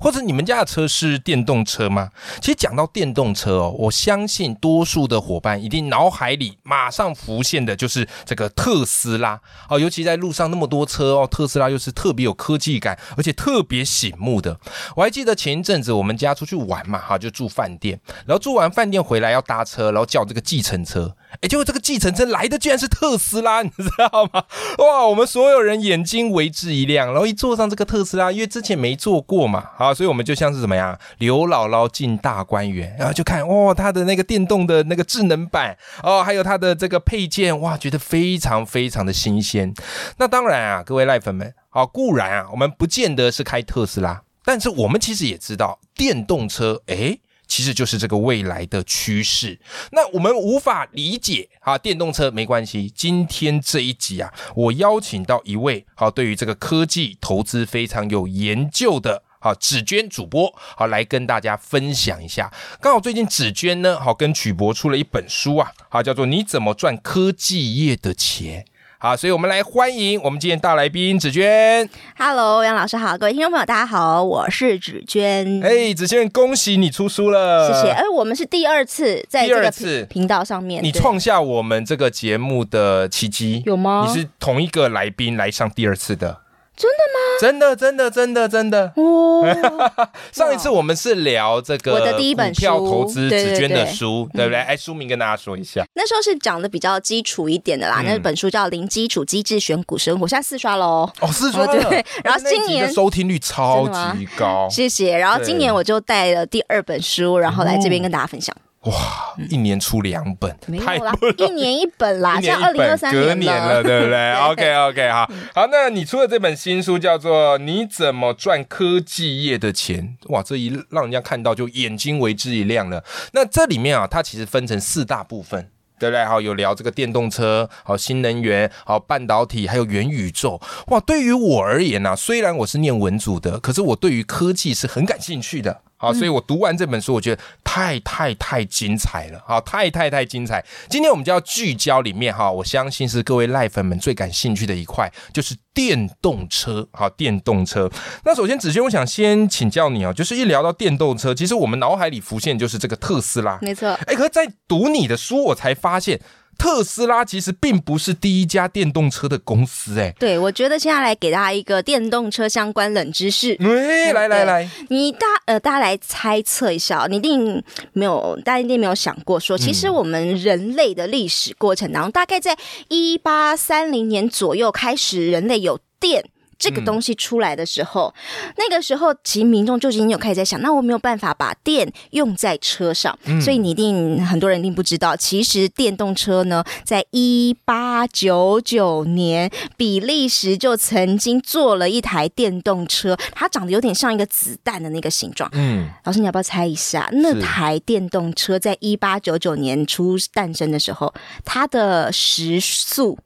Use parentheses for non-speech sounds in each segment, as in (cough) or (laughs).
或者你们家的车是电动车吗？其实讲到电动车哦，我相信多数的伙伴一定脑海里马上浮现的就是这个特斯拉哦，尤其在路上那么多车哦，特斯拉又是特别有科技感，而且特别醒目的。我还记得前一阵子我们家出去玩嘛，哈，就住饭店，然后住完饭店回来要搭车，然后叫这个计程车。哎，结果这个计程车来的居然是特斯拉，(laughs) 你知道吗？哇，我们所有人眼睛为之一亮，然后一坐上这个特斯拉，因为之前没坐过嘛，好，所以我们就像是怎么样，刘姥姥进大观园，然后就看哇，它的那个电动的那个智能版哦，还有它的这个配件，哇，觉得非常非常的新鲜。那当然啊，各位赖粉们，好，固然啊，我们不见得是开特斯拉，但是我们其实也知道电动车，哎。其实就是这个未来的趋势。那我们无法理解啊，电动车没关系。今天这一集啊，我邀请到一位好，对于这个科技投资非常有研究的好紫娟主播，好来跟大家分享一下。刚好最近紫娟呢，好跟曲博出了一本书啊，好叫做《你怎么赚科技业的钱》。好，所以我们来欢迎我们今天大来宾紫娟。Hello，杨老师好，各位听众朋友大家好，我是紫娟。哎，紫娟，恭喜你出书了，谢谢。哎，我们是第二次在这个频道上面，你创下我们这个节目的奇迹，有吗？你是同一个来宾来上第二次的。真的吗？真的，真的，真的，真的哦！(laughs) 上一次我们是聊这个我的第一本票投资紫娟的书，对不对？哎，书名跟大家说一下。那时候是讲的比较基础一点的啦，那本书叫《零基础机智选股生活》，现在四刷喽。哦，四刷对。(laughs) 然后今年收听率超级高，谢谢。然后今年我就带了第二本书，然后来这边跟大家分享。哇，一年出两本，太啦，一年一本啦，(laughs) 像二零二三年了，对不对？(laughs) OK OK，好，好，那你出的这本新书叫做《你怎么赚科技业的钱》，哇，这一让人家看到就眼睛为之一亮了。那这里面啊，它其实分成四大部分。对不对？好，有聊这个电动车，好新能源，好半导体，还有元宇宙。哇，对于我而言呢，虽然我是念文组的，可是我对于科技是很感兴趣的。好，所以我读完这本书，我觉得太太太精彩了。好，太太太精彩。今天我们就要聚焦里面哈，我相信是各位赖粉们最感兴趣的一块，就是电动车。好，电动车。那首先子轩，我想先请教你哦，就是一聊到电动车，其实我们脑海里浮现就是这个特斯拉。没错。哎，可是在读你的书，我才发现。特斯拉其实并不是第一家电动车的公司，哎，对，我觉得接下来给大家一个电动车相关冷知识，哎，来来来，你大呃，大家来猜测一下，你一定没有，大家一定没有想过说，其实我们人类的历史过程当中，大概在一八三零年左右开始，人类有电。这个东西出来的时候，那个时候其实民众就已经有开始在想，那我没有办法把电用在车上，所以你一定很多人一定不知道，其实电动车呢，在一八九九年，比利时就曾经做了一台电动车，它长得有点像一个子弹的那个形状。嗯，老师你要不要猜一下，那台电动车在一八九九年初诞生的时候，它的时速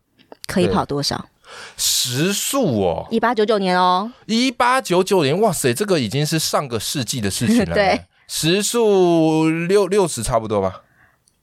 可以跑多少？时速哦，一八九九年哦，一八九九年，哇塞，这个已经是上个世纪的事情了。(laughs) 对，时速六六十差不多吧，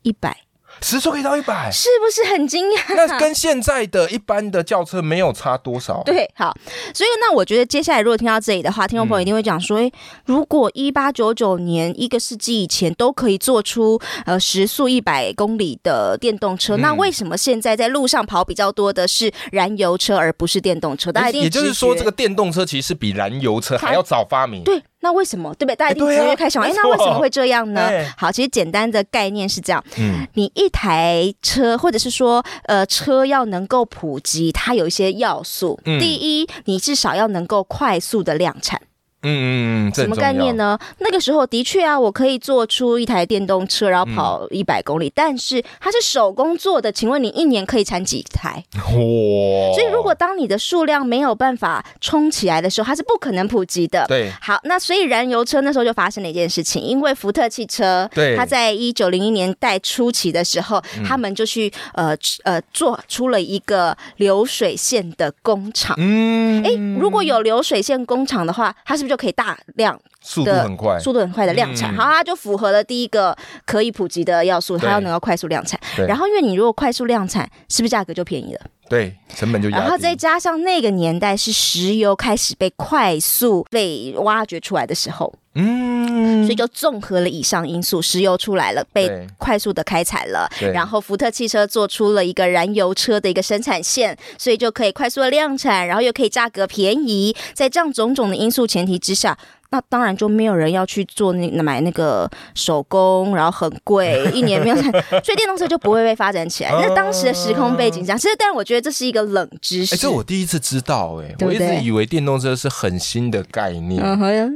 一百。时速可以到一百，是不是很惊讶？那跟现在的一般的轿车没有差多少。对，好，所以那我觉得接下来如果听到这里的话，听众朋友一定会讲说：，哎，如果一八九九年一个世纪以前都可以做出呃时速一百公里的电动车，那为什么现在在路上跑比较多的是燃油车而不是电动车？大家一定也就是说，这个电动车其实比燃油车还要早发明。对。那为什么对不对？大家一定直接开始想，哎，那为什么会这样呢？好，其实简单的概念是这样：，嗯，你一台车，或者是说，呃，车要能够普及，它有一些要素。第一，你至少要能够快速的量产。嗯嗯嗯，什么概念？呢？那个时候的确啊，我可以做出一台电动车，然后跑一百公里，但是它是手工做的，请问你一年可以产几台？哇！所以如果当你的数量没有办法冲起来的时候，它是不可能普及的。对好，那所以燃油车那时候就发生了一件事情，因为福特汽车，对它在一九零一年代初期的时候，他们就去呃呃做出了一个流水线的工厂。嗯，诶，如果有流水线工厂的话，它是不是就可以大量速度很快，速度很快的量产？嗯好，它就符合了第一个可以普及的要素，它要能够快速量产。然后，因为你如果快速量产，是不是价格就便宜了？对，成本就。然后再加上那个年代是石油开始被快速被挖掘出来的时候，嗯，所以就综合了以上因素，石油出来了，被快速的开采了，然后福特汽车做出了一个燃油车的一个生产线，所以就可以快速的量产，然后又可以价格便宜，在这样种种的因素前提之下。那当然就没有人要去做那买那个手工，然后很贵，(laughs) 一年没有产，所以电动车就不会被发展起来。那当时的时空背景这样，其实但我觉得这是一个冷知识。哎，这我第一次知道，哎，我一直以为电动车是很新的概念，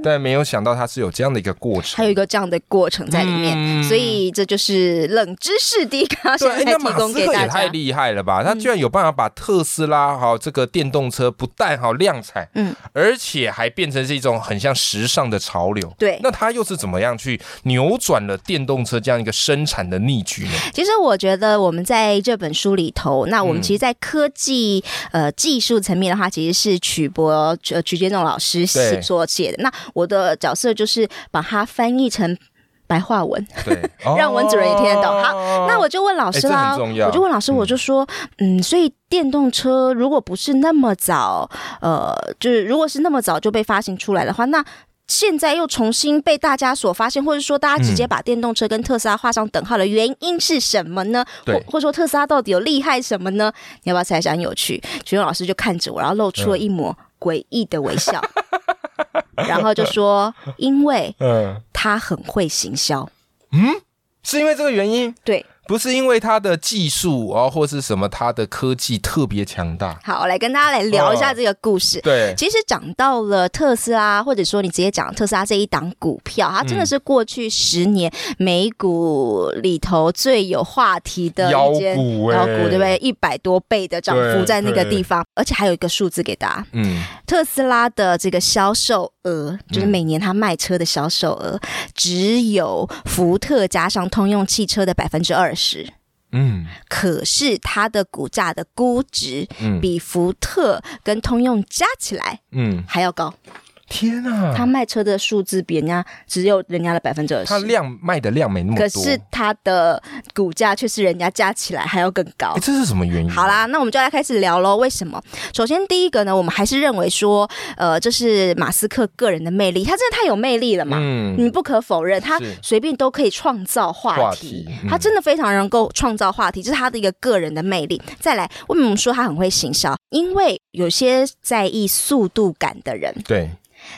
但没有想到它是有这样的一个过程。还有一个这样的过程在里面，嗯所以这就是冷知识第一个，现在提供斯克也给大家。太厉害了吧！他居然有办法把特斯拉哈这个电动车不但好量产，嗯，而且还变成是一种很像时尚的潮流。对，那他又是怎么样去扭转了电动车这样一个生产的逆局呢？其实我觉得我们在这本书里头，那我们嗯其实，在科技、呃技术层面的话，其实是曲博呃曲杰仲老师写所写的。那我的角色就是把它翻译成白话文。对，(laughs) 让文主任也听得懂好那我就问老师啦，我就问老师，嗯我就说，嗯，所以电动车如果不是那么早，呃，就是如果是那么早就被发行出来的话，那。现在又重新被大家所发现，或者说大家直接把电动车跟特斯拉画上等号的原因是什么呢？对或或者说特斯拉到底有厉害什么呢？你要不要猜一下？很有趣。学勇老师就看着我，然后露出了一抹诡异的微笑，(laughs) 然后就说：“因为 (laughs) 嗯，他很会行销。嗯？是因为这个原因，”对，不是因为他的技术啊，或是什么他的科技特别强大。好，我来跟大家来聊一下这个故事。对，其实讲到了特斯拉，或者说你直接讲特斯拉这一档股票，它真的是过去十年美股里头最有话题的妖一间股欸妖股，对不对？一百多倍的涨幅在那个地方，而且还有一个数字给大家：嗯，特斯拉的这个销售额，就是每年它卖车的销售额，只有福特加上通用汽车的百分之二十。嗯。可是它的股价的估值嗯。比福特跟通用加起来嗯，还要高。天啊！他卖车的数字比人家只有人家的百分之二十，他，量卖的量没那么多，可是他的股价却是人家加起来还要更高哎，。这是什么原因？好，啦，那我们就来开始聊喽。为什么？首先第一个呢，我们还是认为说，呃，这是马斯克个人的魅力，他真的太有魅力了嘛。嗯你不可否认，他随便都可以创造话话题，他真的非常能够创造话题，这是他的一个个人的魅力。再来，为什么说他很会行销？因为有些在意速度感的人，对，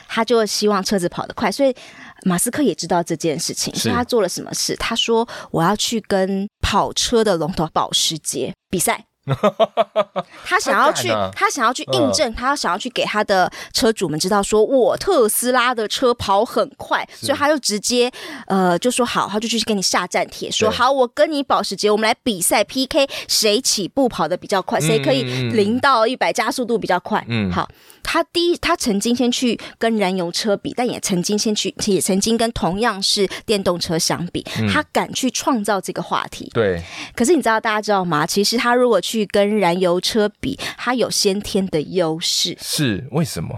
他就希望车子跑得快，所以马斯克也知道这件事情，所以他做了什么事？他说我要去跟跑车的龙头保时捷比赛。(laughs) 他想要去他想要去印证，他想要去给他的车主们知道，说我特斯拉的车跑很快，所以他就直接呃就说好，他就去跟你下战帖，说好，我跟你保时捷，我们来比赛 PK，谁起步跑的比较快，谁可以零到一百加速度比较快。嗯。好，他第一，他曾经先去跟燃油车比，但也曾经先去，也曾经跟同样是电动车相比，嗯。他敢去创造这个话题。对，可是你知道，大家知道吗？其实他如果去跟燃油车比，它有先天的优势，是为什么？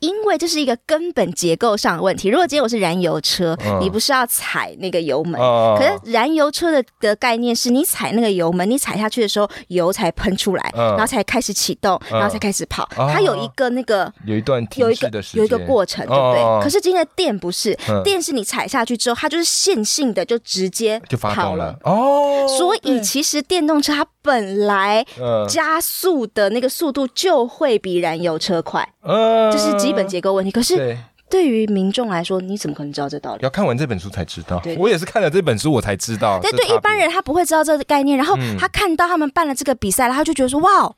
因为这是一个根本结构上的问题。如果今天我是燃油车，嗯你不是要踩那个油门？哦可是燃油车的的概念是你踩那个油门，你踩下去的时候，油才喷出来，嗯然后才开始启动，嗯然后才开始跑。哦它有一个那个有一段有一个有一个过程，对不对？哦可是今天的电不是，嗯电是你踩下去之后，它就是线性的就直接就发跑动了。哦，所以其实电动车它本来嗯加速的那个速度就会比燃油车快，呃这是基本结构问题。可是对，于民众来说，你怎么可能知道这道理？要看完这本书才知道。我也是看了这本书我才知道。对对，一般人他不会知道这个概念，然后嗯他看到他们办了这个比赛，然后他就觉得说哇。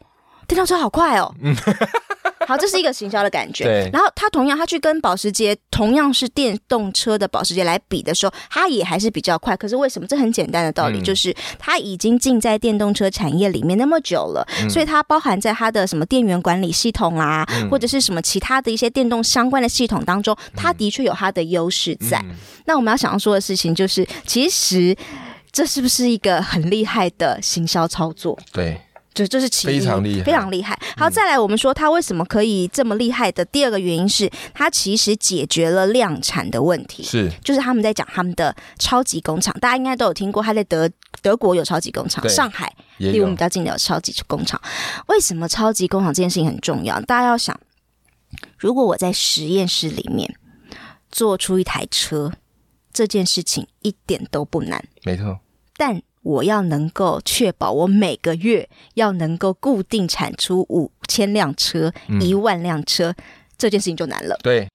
电动车好快哦，他好，这是一个行销的感觉。(laughs) 对然后他同样，他去跟保时捷同样是电动车的保时捷来比的时候，他也还是比较快。可是为什么？这很简单的道理，嗯就是他已经进在电动车产业里面那么久了，嗯所以它包含在它的什么电源管理系统啦、嗯或者是什么其他的一些电动相关的系统当中，它的确有它的优势在。嗯那我们要想要说的事情就是，其实这是不是一个很厉害的行销操作？对，就这是其一，非常厉害嗯非常厉害。好，再来我们说它为什么可以这么厉害的第二个原因是，它其实解决了量产的问题。是就是他们在讲他们的超级工厂，大家应该都有听过，他在德德国有超级工厂，上海也离我们比较近的有超级工厂。为什么超级工厂这件事情很重要？大家要想，如果我在实验室里面做出一台车，这件事情一点都不难，没错，但我要能够确保我每个月要能够固定产出五千辆车、嗯一万辆车，这件事情就难了。对，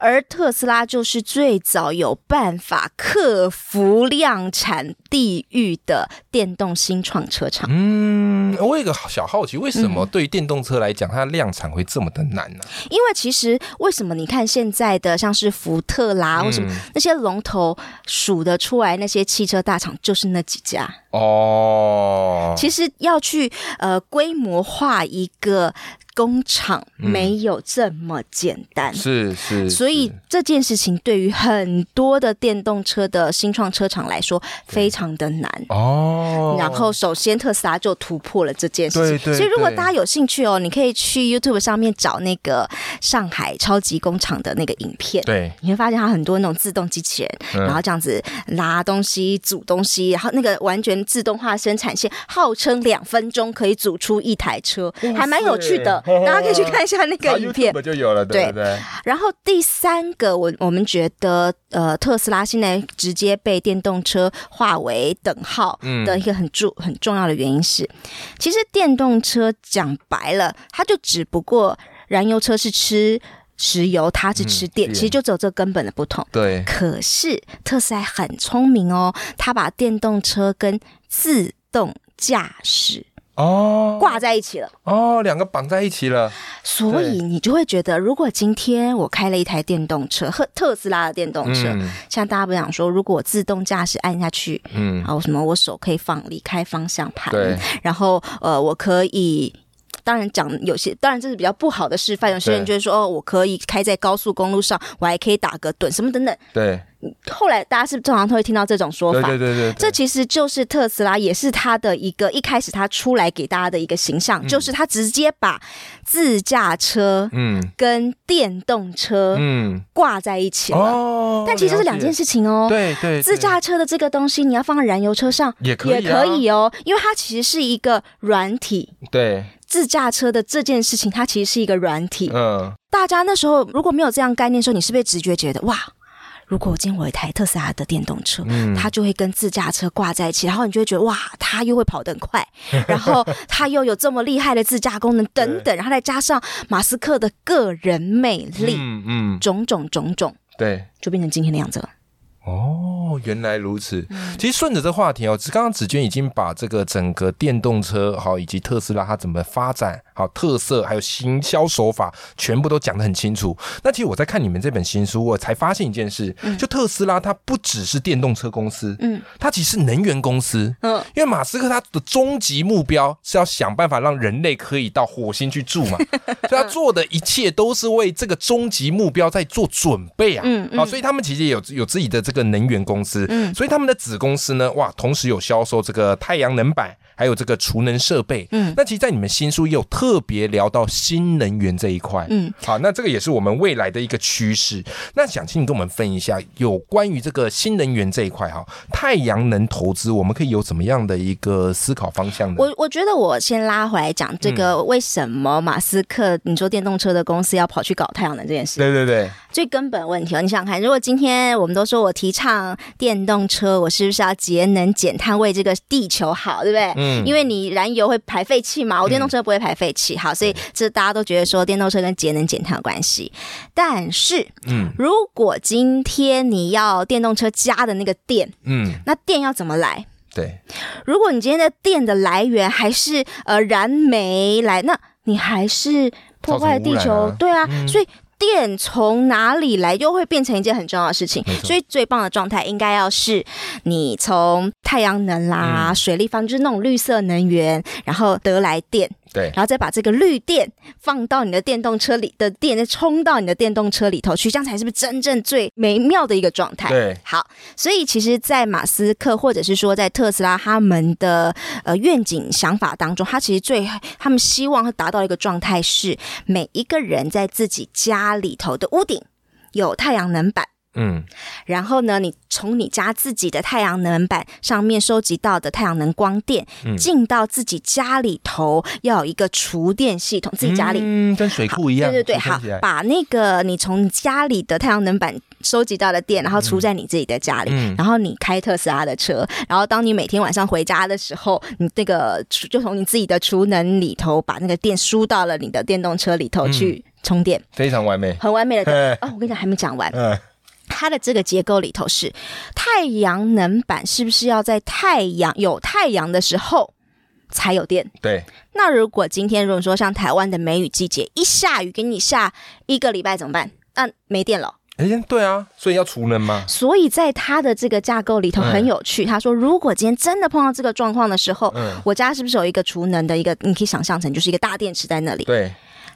而特斯拉就是最早有办法克服量产地域的电动新创车厂。嗯，我有一个小好奇，为什么嗯对于电动车来讲，它量产会这么的难呢？因为其实为什么你看现在的像是福特啦，为什么嗯那些龙头数得出来那些汽车大厂，就是那几家。哦，其实要去呃规模化一个工厂，嗯没有这么简单。是是，所以这件事情对于很多的电动车的新创车厂来说非常的难。哦，然后，首先特斯拉就突破了这件事情。对对对所以如果大家有兴趣哦，你可以去 YouTube 上面找那个上海超级工厂的那个影片。对，你会发现它很多那种自动机器人，嗯然后这样子拉东西、组东西，然后那个完全自动化生产线，号称两分钟可以组出一台车，还蛮有趣的。大家可以去看一下那个影片。就有了，对对不对？然后第三个，我我们觉得，呃，特斯拉现在直接被电动车划为等号嗯的一个很重很重要的原因是，其实电动车讲白了，它就只不过燃油车是吃石油，它是吃电，嗯其实就只有这根本的不同。对，可是特斯拉很聪明哦，它把电动车跟自动驾驶哦，挂在一起了。哦，两个绑在一起了，所以你就会觉得，如果今天我开了一台电动车，特特斯拉的电动车，嗯像大家不想说，如果我自动驾驶按下去，嗯，然后什么我手可以放离开方向盘，对，然后呃我可以。当然讲有些，当然这是比较不好的示范。有些人对就会说，哦，我可以开在高速公路上，我还可以打个盹，什么等等。对，后来大家是不是常常都会听到这种说对法？对对对，这其实就是特斯拉，也是它的一个一开始它出来给大家的一个形象，就是它直接把自驾车嗯跟电动车嗯，挂在一起了。哦，但其实是两件事，情哦。对对，自驾车的这个东西，你要放在燃油车上也可以啊也可以哦，因为它其实是一个软体。对，自驾车的这件事情，它其实是一个软体。嗯，大家那时候如果没有这样概念的时候，你是不是直觉觉得哇？如果我今天我有一台特斯拉的电动车，嗯它就会跟自驾车挂在一起，然后你就会觉得哇，它又会跑得很快，(laughs) 然后它又有这么厉害的自驾功能等等，然后再加上马斯克的个人魅力，嗯嗯，种种种种，对。就变成今天的样子了。哦，原来如此。嗯其实顺着这话题哦，刚刚子娟已经把这个整个电动车好以及特斯拉它怎么发展好特色，还有行销手法，全部都讲得很清楚。那其实我在看你们这本新书，我才发现一件事，就特斯拉它不只是电动车公司，嗯它其实是能源公司。嗯，因为马斯克他的终极目标是要想办法让人类可以到火星去住嘛，(laughs) 所以他做的一切都是为这个终极目标在做准备啊。嗯嗯好，所以他们其实也有有自己的这个能源公司，嗯。所以他们的子公司呢，哇，同时有销售这个太阳能板，还有这个储能设备。嗯那其实，在你们新书也有特别聊到新能源这一块。嗯，好，那这个也是我们未来的一个趋势。那想请你跟我们分一下，有关于这个新能源这一块哈，太阳能投资，我们可以有怎么样的一个思考方向呢？我我觉得我先拉回来讲这嗯个，为什么马斯克你说电动车的公司要跑去搞太阳能这件事？对对对，最根本问题哦，你想想看，如果今天我们都说我提倡电动车，我是不是要节能减碳，为这个地球好，对不对？嗯因为你燃油会排废气嘛，我电动车不会排废气，好，所以这大家都觉得说电动车跟节能减碳有关系。但是嗯。如果今天你要电动车加的那个电，嗯，那电要怎么来？对，如果你今天的电的来源还是呃燃煤来，那你还是破坏地球，对啊，嗯。所以。电从哪里来，又会变成一件很重要的事情。所以最棒的状态应该要是你从太阳能啦、嗯。水力发电，就是那种绿色能源，然后得来电，对，然后再把这个绿电放到你的电动车里的电，再充到你的电动车里头去，这样才是不是真正最美妙的一个状态？对，好，所以其实，在马斯克或者是说在特斯拉他们的呃愿景想法当中，他其实最他们希望达到一个状态是，每一个人在自己家里头的屋顶有太阳能板。嗯，然后呢，你从你家自己的太阳能板上面收集到的太阳能光电，嗯进到自己家里头，要有一个厨电系统，自己家里。嗯，跟水库一样，对对对，好把那个你从家里的太阳能板收集到的电，然后储在你自己的家里，嗯然后你开特斯拉的车，然后当你每天晚上回家的时候，你那个就从你自己的储能里头把那个电输到了你的电动车里头嗯去充电，非常完美。很完美的嘿。(laughs) 哦，我跟你讲，还没讲完。嗯，它的这个结构里头是太阳能板，是不是要在太阳有太阳的时候才有电？对，那如果今天如果说像台湾的梅雨季节，一下雨给你下一个礼拜怎么办？那没电了。哎，对啊，所以要储能吗。所以在它的这个架构里头嗯很有趣。他说，如果今天真的碰到这个状况的时候，嗯，我家是不是有一个储能的一个？你可以想象成就是一个大电池在那里，对，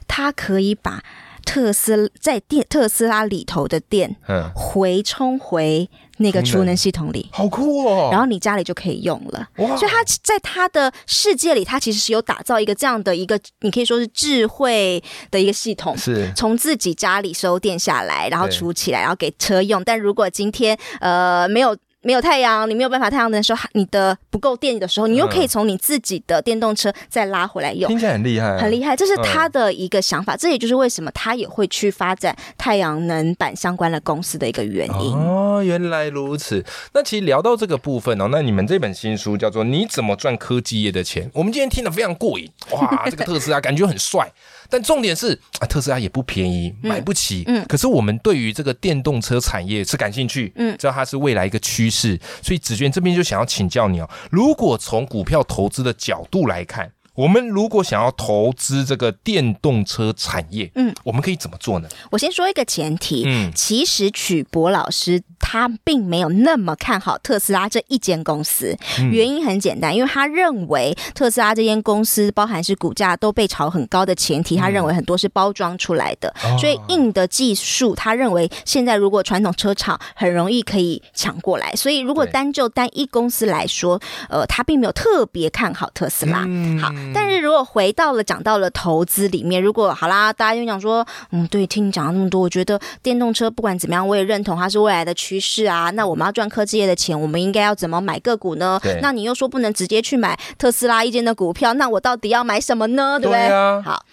它可以把特斯在电特斯拉里头的电嗯，回充回那个储能系统里。好酷哦。然后你家里就可以用了，哇，所以它在它的世界里，它其实是有打造一个这样的一个，你可以说是智慧的一个系统。是从自己家里收电下来，然后储起来，然后给车用。但如果今天呃没有没有太阳，你没有办法太阳能的时候，你的不够电的时候，你又可以从你自己的电动车再拉回来用。听起来很厉害，很厉害，这是嗯他的一个想法，这也就是为什么他也会去发展太阳能板相关的公司的一个原因。哦，原来如此。那其实聊到这个部分哦，那你们这本新书叫做《你怎么赚科技业的钱》，我们今天听得非常过瘾。哇，这个特斯拉感觉很帅，但重点是啊，特斯拉也不便宜，买不起。嗯可是我们对于这个电动车产业是感兴趣，嗯知道它是未来一个趋势，所以子娟这边就想要请教你哦，如果从股票投资的角度来看。我们如果想要投资这个电动车产业，嗯，我们可以怎么做呢？我先说一个前提，嗯。其实曲博老师他并没有那么看好特斯拉这一间公司，嗯。原因很简单，因为他认为特斯拉这间公司包含是股价都被炒很高的前提，他认为很多是包装出来的，哦所以硬的技术，他认为现在如果传统车厂很容易可以抢过来，所以如果对。单就单一公司来说，呃，他并没有特别看好特斯拉。嗯。好，但是如果回到了讲到了投资里面，如果好啦，大家就讲说，嗯，对，听你讲了那么多，我觉得电动车不管怎么样，我也认同它是未来的趋势啊。那我们要赚科技业的钱，我们应该要怎么买个股呢？那你又说不能直接去买特斯拉一间的股票，那我到底要买什么呢？对不对？对啊好。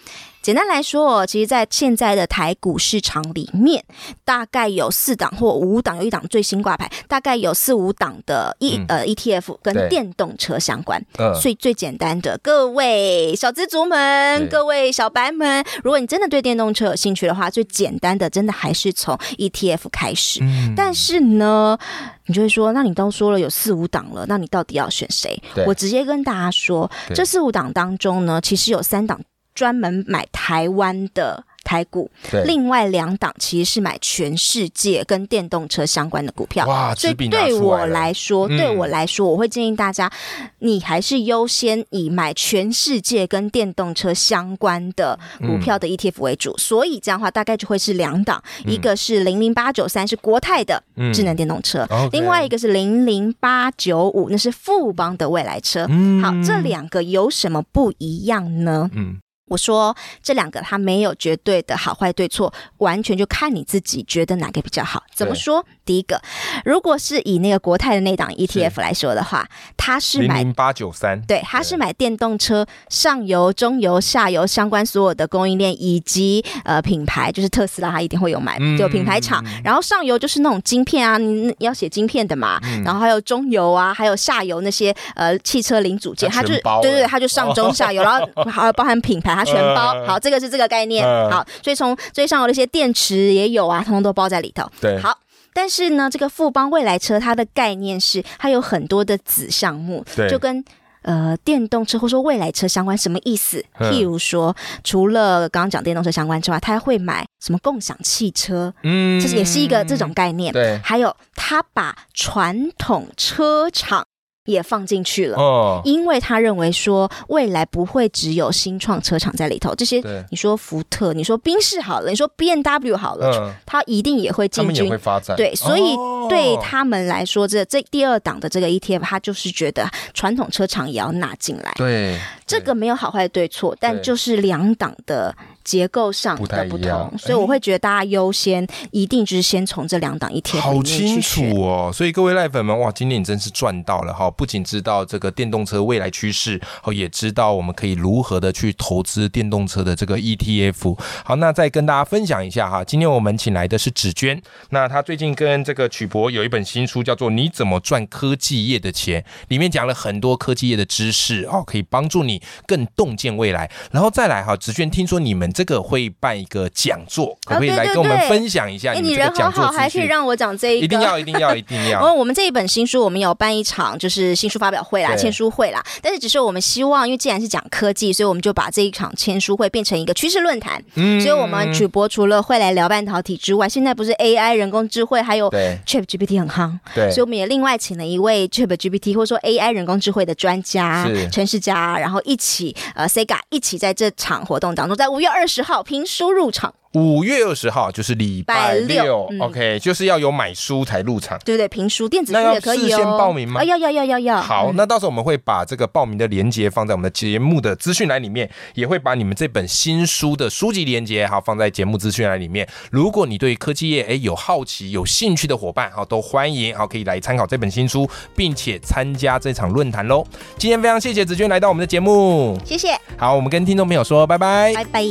简单来说哦，其实，在现在的台股市场里面，大概有四档或五档，有一档最新挂牌，大概有四五档的 E、嗯。呃 ETF 跟对。电动车相关。嗯。所以最简单的，各位小资族们，各位小白们，如果你真的对电动车有兴趣的话，最简单的真的还是从 ETF 开始。嗯。但是呢，你就会说，那你都说了有四五档了，那你到底要选谁？我直接跟大家说，对。这四五档当中呢，其实有三档专门买台湾的。台股，另外两档其实是买全世界跟电动车相关的股票。哇，所以对我来说，嗯对我来说，我会建议大家，你还是优先以买全世界跟电动车相关的股票的 ETF 为主。所以这样的话，大概就会是两档，一个是零零八九三是国泰的嗯智能电动车另外一个是零零八九五，那是富邦的未来车。嗯好，这两个有什么不一样呢？嗯我说这两个它没有绝对的好坏对错，完全就看你自己觉得哪个比较好。怎么说？第一个，如果是以那个国泰的那档 ETF 来说的话，它是买。零零八九三，对，它是买电动车上游、中游、下游相关所有的供应链以及呃品牌，就是特斯拉，它一定会有买，嗯就品牌厂。然后上游就是那种晶片啊，你你要写晶片的嘛。然后还有中游啊，还有下游那些呃汽车零组件，它就对对对，它就上中下游，(laughs) 然后还有包含品牌，它全包。嗯好，这个是这个概念。嗯好，所以从最上游的一些电池也有啊，通通都包在里头。对好。但是呢，这个富邦未来车它的概念是，它有很多的子项目，就跟呃电动车或说未来车相关，什么意思？嗯譬如说，除了刚刚讲电动车相关之外，他还会买什么共享汽车，嗯这是也是一个这种概念。对还有他把传统车厂也放进去了。哦，因为他认为说，未来不会只有新创车厂在里头，这些，你说福特，你说宾士好了，你说 B N W 好了，嗯，他一定也会进军。对，所以哦。对他们来说，这这第二档的这个 ETF，他就是觉得传统车厂也要纳进来。对。这个没有好坏对错，但就是两档的结构上的不同，所以我会觉得大家优先一定就是先从这两档 ETF 好清。楚哦，所以各位赖粉们，哇，今天你真是赚到了哈！不仅知道这个电动车未来趋势，哦，也知道我们可以如何的去投资电动车的这个 ETF。好，那再跟大家分享一下哈，今天我们请来的是芷娟，那她最近跟这个曲博有一本新书，叫做《你怎么赚科技业的钱》，里面讲了很多科技业的知识哦，可以帮助你更洞见未来。然后再来哈，芷娟，听说你们这个会办一个讲座，可不可以来跟我们对分享一下哎，你这个讲座好，还？可以让我讲这一个，一定要，一定要，一定要。(laughs) 我们这一本新书，我们有办一场就是新书发表会啦、签书会啦。但是只是我们希望，因为既然是讲科技，所以我们就把这一场签书会变成一个趋势论坛。嗯所以我们主播除了会来聊半导体之外，现在不是 AI 人工智慧，还有对 Chat GPT 很夯，对所以我们也另外请了一位 Chat GPT 或者说 AI 人工智慧的专家是陈世佳，然后一起呃 Sega 一起在这场活动当中，在五月二二十号拼输入场，五月二十号就是礼拜拜六，OK，就是要有买书才入场。对不对？评书电子书也可以哦。事先报名吗啊，要要要要要。好，嗯那到时候我们会把这个报名的链接放在我们的节目的资讯栏里面，也会把你们这本新书的书籍链接哈放在节目资讯栏里面。如果你对科技业诶有好奇、有兴趣的伙伴，哈都欢迎好可以来参考这本新书，并且参加这场论坛喽。今天非常谢谢子君来到我们的节目，谢谢，好，我们跟听众朋友说拜拜。拜拜。